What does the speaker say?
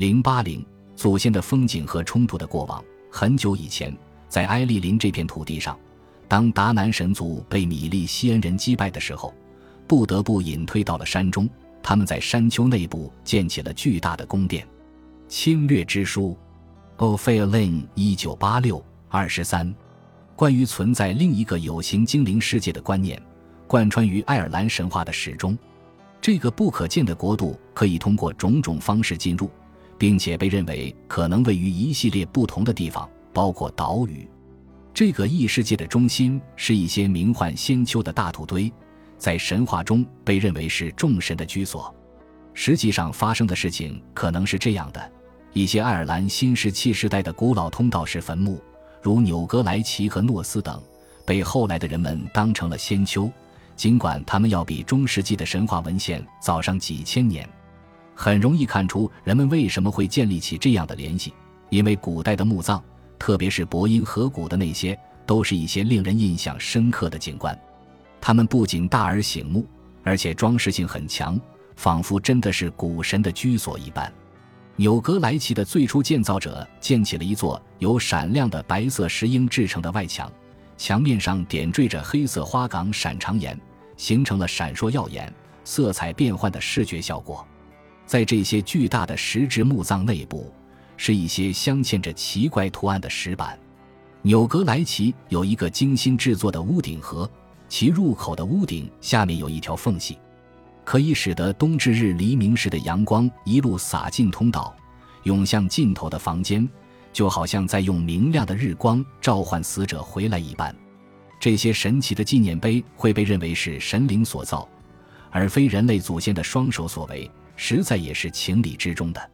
零八零祖先的风景和冲突的过往。很久以前，在埃利林这片土地上，当达南神族被米利西恩人击败的时候，不得不隐退到了山中。他们在山丘内部建起了巨大的宫殿。侵略之书 o p h e l i n 一九八六二十三，关于存在另一个有形精灵世界的观念，贯穿于爱尔兰神话的始终。这个不可见的国度可以通过种种方式进入，并且被认为可能位于一系列不同的地方，包括岛屿。这个异世界的中心是一些名唤仙丘的大土堆，在神话中被认为是众神的居所。实际上发生的事情可能是这样的：一些爱尔兰新石器时代的古老通道式坟墓，如纽格莱奇和诺斯等，被后来的人们当成了仙丘。尽管他们要比中世纪的神话文献早上几千年，很容易看出人们为什么会建立起这样的联系，因为古代的墓葬，特别是伯音河谷的那些，都是一些令人印象深刻的景观。它们不仅大而醒目，而且装饰性很强，仿佛真的是古神的居所一般。纽格莱奇的最初建造者建起了一座由闪亮的白色石英制成的外墙，墙面上点缀着黑色花岗闪长岩。形成了闪烁耀眼、色彩变幻的视觉效果。在这些巨大的石质墓葬内部，是一些镶嵌着奇怪图案的石板。纽格莱奇有一个精心制作的屋顶盒，其入口的屋顶下面有一条缝隙，可以使得冬至日黎明时的阳光一路洒进通道，涌向尽头的房间，就好像在用明亮的日光召唤死者回来一般。这些神奇的纪念碑会被认为是神灵所造，而非人类祖先的双手所为，实在也是情理之中的。